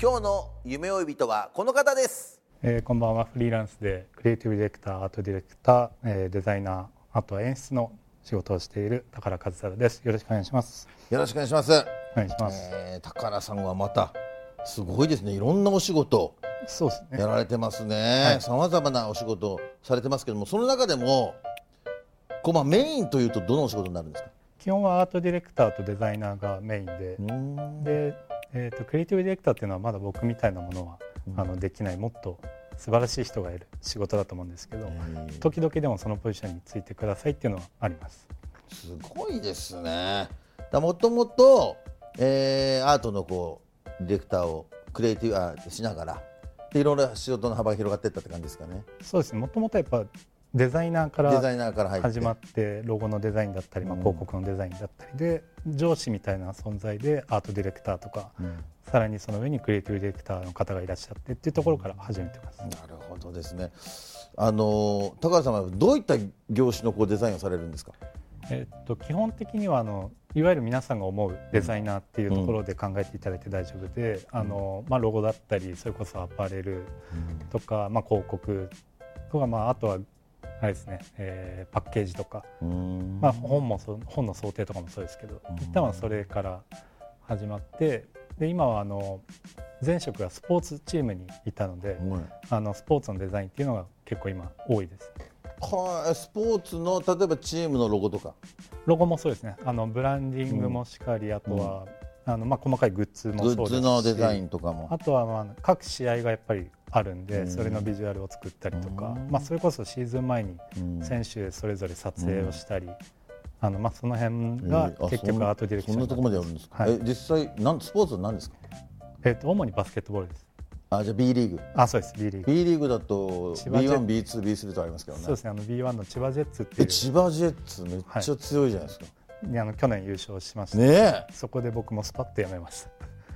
今日の夢追い人はこの方です。えーこんばんは。フリーランスでクリエイティブディレクターアートディレクター、えーデザイナーあとは演出の仕事をしている宝和太です。よろしくお願いします。よろしくお願いします、お願いします、えー、宝さんはまたすごいですね。いろんなお仕事そうですね。やられてますはねい。さまざまなお仕事されてますけどもその中でもこう、まあ、メインというとどのお仕事になるんですか？基本はアートディレクターとデザイナーがメインで、で、えー、とクリエイティブディレクターっていうのはまだ僕みたいなものは、あのできないもっと素晴らしい人がいる仕事だと思うんですけど、時々でもそのポジションについてくださいっていうのはあります。すごいですね。もともとえーアートのこうディレクターをクリエイティブあしながらでいろいろ仕事の幅が広がっていったって感じですかね。そうですね。もともとやっぱデザイナーから始まってロゴのデザインだったり、まあ、うん。広告のデザインだったりで上司みたいな存在でアートディレクターとか、うん。さらにその上にクリエイティブディレクターの方がいらっしゃってっていうところから始めてます、なるほどですね。あの高橋さんはどういった業種のこうデザインをされるんですか？えっと基本的にはあのいわゆる皆さんが思うデザイナーっていうところで考えていただいて大丈夫で、あのまあ、ロゴだったりそれこそアパレルとか、まあ、広告とか、まあ、あとはあれですね、えーパッケージとか、うん。まあ、本もそう本の想定とかもそうですけど、一旦はそれから始まってで今はあの前職がスポーツチームにいたので、はい。あのスポーツのデザインっていうのが結構今多いです。はいスポーツの例えばチームのロゴとか？ロゴもそうですね。あのブランディングもしかり、あとは、あのまあ、細かいグッズもグッそうですしズのデザインとかも。あとは、まあ、各試合がやっぱりあるんで、うん。それのビジュアルを作ったりとか、うん。まあ、それこそシーズン前にうん。選手それぞれ撮影をしたり、あのまあ、その辺えが結局アートディレクションそんなところまでやるんですか、はい。え実際なんスポーツは何ですか？えっと主にバスケットボールです。あじゃあ B リーグ。あそうです B リーグ。B リーグだと千葉ジェ B1、B2、B3 とありますけどね。そうですねあの B1 の千葉ジェッツっていえう千葉ジェッツめっちゃ強いじゃないですか、にあの去年優勝しました、ねそこで僕もスパッとやめました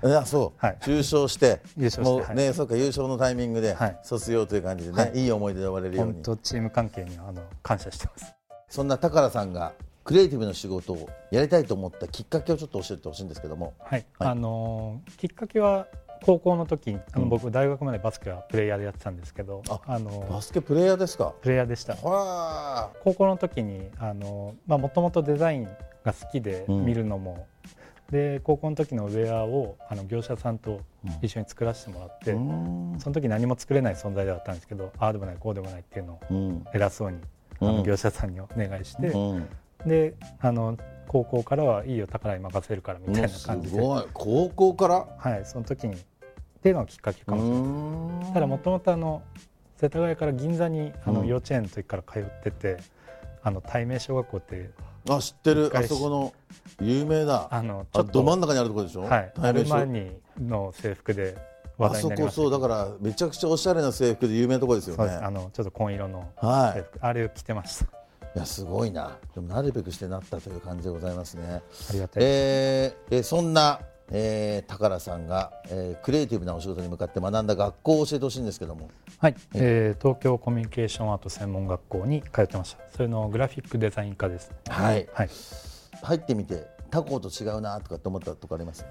えいやそう、はい。優勝して優勝もうはい。ね、そうか優勝のタイミングではい。卒業という感じでね、はい。い、い思い出で終われるよう本に当チーム関係にはあの感謝してます。そんな宝さんがクリエイティブの仕事をやりたいと思ったきっかけをちょっと教えてほしいんですけども。はい、はい。あのーきっかけは高校の時あの、うん。僕大学までバスケはプレイヤーでやってたんですけどああのーバスケプレイヤーですか？プレイヤーでした。は高校の時にあのまあもともとデザインが好きでうん。見るのも、で高校の時のウェアをあの業者さんと一緒に作らせてもらって、うん。その時何も作れない存在だったんですけどああでもないこうでもないっていうのをうん。偉そうにあうん。の業者さんにお願いして、うん。であの高校からはいいよ宝に任せるからみたいなす感じで、ごい。高校から？はい、その時にっていうのがきっかけかもしれない。ただもともとあの世田谷から銀座にあのうん。幼稚園の時から通ってて、あの対名小学校ってあ知ってる。あそこの有名だ。あのちあょっとど真ん中にあるところでしょ？はい、アルマーニの制服で話あそこ題になりましたそうだからめちゃくちゃおしゃれな制服で有名なところですよそうです。あねのちょっと紺色のは制服、あれを着てました。いいやすごいな。でもなるべくしてなったという感じでございますね。ありがたいえーえーそんな、えー、宝さんが、えークリエイティブなお仕事に向かって学んだ学校を教えてほしいんですけどもはい、えー東京コミュニケーションアート専門学校に通ってました。それのグラフィックデザイン科ですはい。はい。入ってみて他校と違うなとかって思ったとこあります？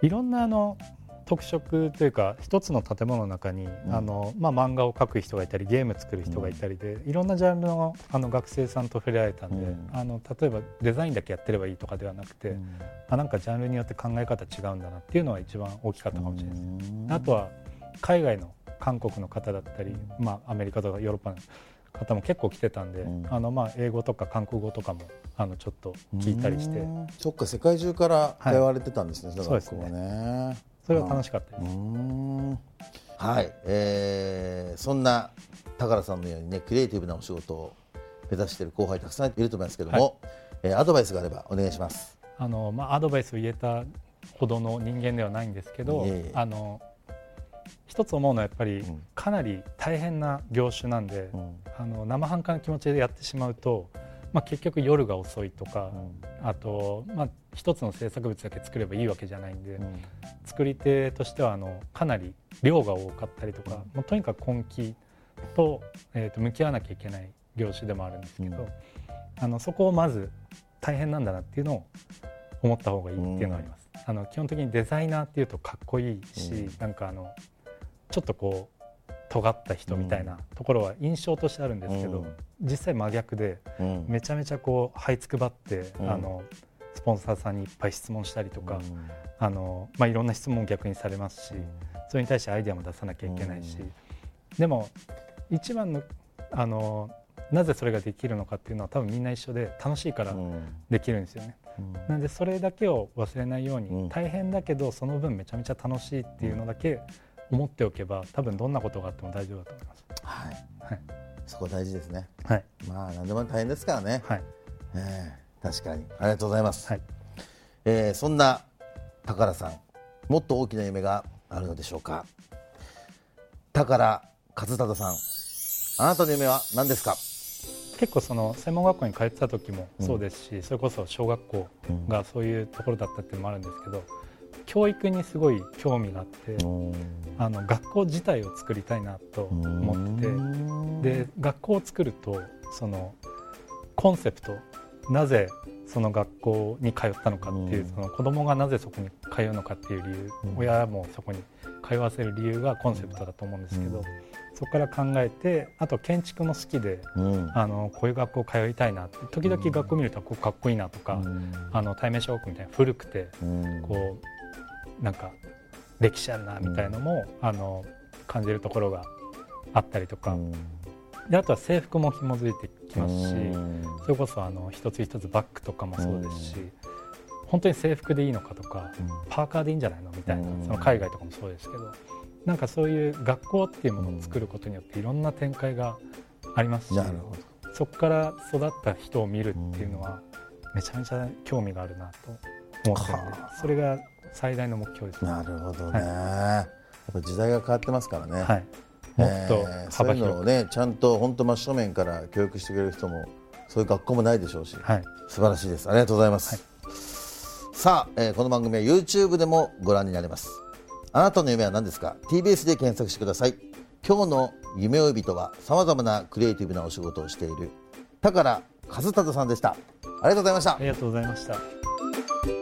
いろんなあの特色というか一つの建物の中に、ん。あのまあ、漫画を描く人がいたりゲーム作る人がいたりで、いろんなジャンルのあの学生さんと触れ合えたんで、うん。あの例えばデザインだけやってればいいとかではなくて、あなんかジャンルによって考え方違うんだなっていうのは一番大きかったかもしれないです。あとは海外の韓国の方だったり、まあ、アメリカとかヨーロッパの方も結構来てたんで、うん。あのまあ英語とか韓国語とかもあのちょっと聞いたりして。うん。そっか世界中から通われてたんですね、はそうね。それは楽しかったです。はい、えーそんな高さんのようにねクリエイティブなお仕事を目指している後輩たくさんいると思いますけども、えーアドバイスがあればお願いします。あのまあ、アドバイスを言えたほどの人間ではないんですけど、いえいえ。あの一つ思うのはやっぱりうん。かなり大変な業種なんで、うん。あの生半可な気持ちでやってしまうと、まあ、結局夜が遅いとか、あと、まあ、一つの制作物だけ作ればいいわけじゃないんで、作り手としてはあのかなり量が多かったりとか、もうとにかく根気と,、えー、と向き合わなきゃいけない業種でもあるんですけど、うん。あのそこをまず大変なんだなっていうのを思った方がいいっていうのはあります。あの基本的にデザイナーっていうとかっこいいし、うん。なんかあのちょっとこう尖った人みたいなところは印象としてあるんですけど、うん。実際真逆でうん。めちゃめちゃこう這いつくばって、うん。あのスポンサーさんにいっぱい質問したりとか、うん。あのまあ、いろんな質問を逆にされますし、それに対してアイデアも出さなきゃいけないし、うんでも一番のあのなぜそれができるのかっていうのは多分みんな一緒で楽しいからうん。できるんですよね。うん。なんでそれだけを忘れないように、うん。大変だけどその分めちゃめちゃ楽しいっていうのだけ思っておけば多分どんなことがあっても大丈夫だと思います。はい、はいそこ大事ですね。はい、まあ何でも大変ですからね。はい、ええ確かにありがとうございます。はいえーそんな宝さんもっと大きな夢があるのでしょうか。宝和忠さんあなたの夢は何ですか？結構その専門学校に通ってた時もそうですし、それこそ小学校がそういうところだったっていうのもあるんですけど教育にすごい興味があって、あの学校自体を作りたいなと思っててで学校を作るとそのコンセプトなぜその学校に通ったのかっていう、うん。その子供がなぜそこに通うのかっていう理由、うん。親もそこに通わせる理由がコンセプトだと思うんですけど、そこから考えてあと建築も好きでうん。あのこういう学校通いたいなって時々学校見るとこうかっこいいなとか、あの対面小学校みたいな古くてうん。こうなんか歴史あるなみたいのも、あの感じるところがあったりとか、であとは制服も紐づいてきますし、それこそあの一つ一つバッグとかもそうですし、本当に制服でいいのかとか、パーカーでいいんじゃないのみたいな、うん。その海外とかもそうですけどなんかそういう学校っていうものを作ることによっていろんな展開がありますし、なるほど。そこから育った人を見るっていうのはめちゃめちゃ興味があるなと思ってそれが最大の目標です。ね。なるほどね。やっぱ時代が変わってますからね。はい、もっとえーそういうの幅広く、をねちゃんと本当真正面から教育してくれる人もそういう学校もないでしょうし、はい、素晴らしいです。ありがとうございます、さあ、えーこの番組は YouTube でもご覧になれます。あなたの夢は何ですか？TBS で検索してください。今日の夢追い人はさまざまなクリエイティブなお仕事をしている宝和忠さんでした。ありがとうございました。ありがとうございました。